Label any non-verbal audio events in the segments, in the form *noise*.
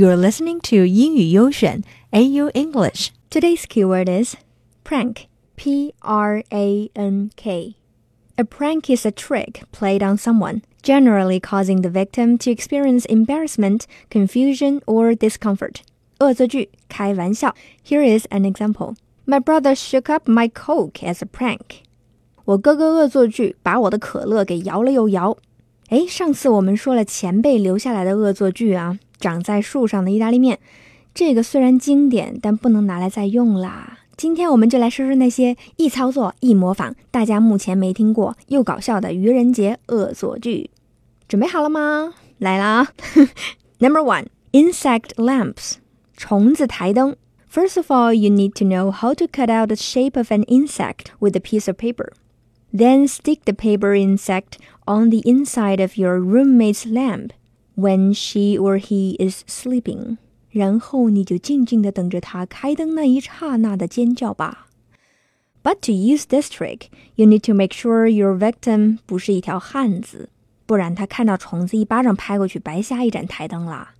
You're listening to 英语优选 AU English. Today's keyword is prank. P R A N K. A prank is a trick played on someone, generally causing the victim to experience embarrassment, confusion, or discomfort. 恶作剧，开玩笑. Here is an example. My brother shook up my Coke as a prank. 我哥哥恶作剧，把我的可乐给摇了又摇。哎，上次我们说了前辈留下来的恶作剧啊， 长在树上的意大利面，这个虽然经典，但不能拿来再用啦。今天我们就来说说那些易操作、易模仿，大家目前没听过又搞笑的愚人节恶作剧。准备好了吗？来啦！Number *laughs* one, insect lamps，虫子台灯。First of all, you need to know how to cut out the shape of an insect with a piece of paper. Then stick the paper insect on the inside of your roommate's lamp when she or he is sleeping. 然后你就静静地等着他开灯那一刹那的尖叫吧。But to use this trick, you need to make sure your victim 不是一条汉子，不然他看到虫子一巴掌拍过去，白瞎一盏台灯啦。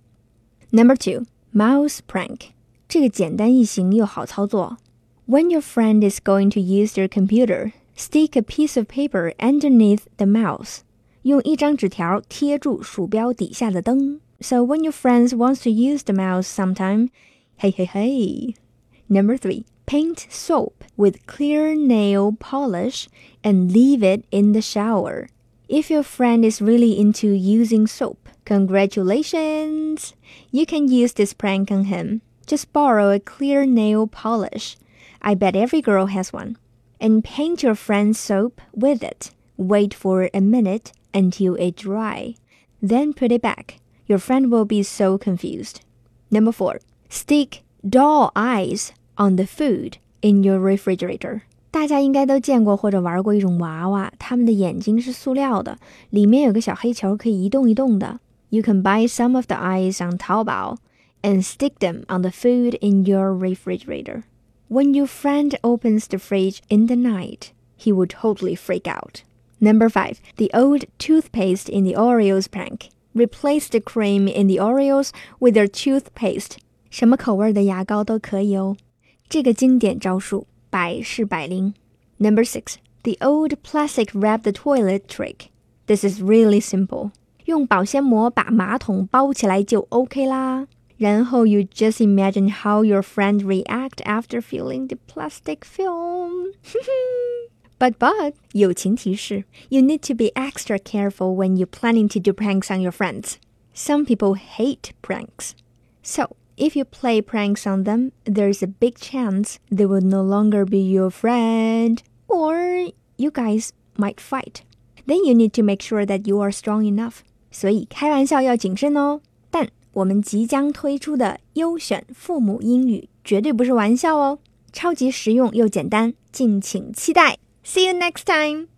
Number two, mouse prank. 这个简单易行又好操作。When your friend is going to use their computer, stick a piece of paper underneath the mouse. 用一张纸条贴住鼠标底下的灯。So when your friends wants to use the mouse sometime, hey hey hey. Number three, paint soap with clear nail polish and leave it in the shower. If your friend is really into using soap, congratulations! You can use this prank on him. Just borrow a clear nail polish. I bet every girl has one. And paint your friend's soap with it. Wait for a minute until it dry. Then put it back. Your friend will be so confused. Number four, stick doll eyes on the food in your refrigerator. 大家应该都见过或者玩过一种娃娃，它们的眼睛是塑料的，里面有个小黑球可以一动一动的。You can buy some of the eyes on Taobao and stick them on the food in your refrigerator. When your friend opens the fridge in the night, he will totally freak out. Number five, the old toothpaste in the Oreos prank. Replace the cream in the Oreos with their toothpaste. 什么口味的牙膏都可以哦。这个经典招数百试百灵。Number six, the old plastic wrap the toilet trick. This is really simple. 用保鲜膜把马桶包起来就 OK 啦。然后 you just imagine how your friend react after feeling the plastic film. *laughs* but but 友情提示 you need to be extra careful when you're planning to do pranks on your friends. Some people hate pranks. So if you play pranks on them, there's a big chance they will no longer be your friend or you guys might fight. Then you need to make sure that you are strong enough. 所以开玩笑要谨慎哦。但我们即将推出的优选父母英语绝对不是玩笑哦，超级实用又简单，敬请期待。 See you next time.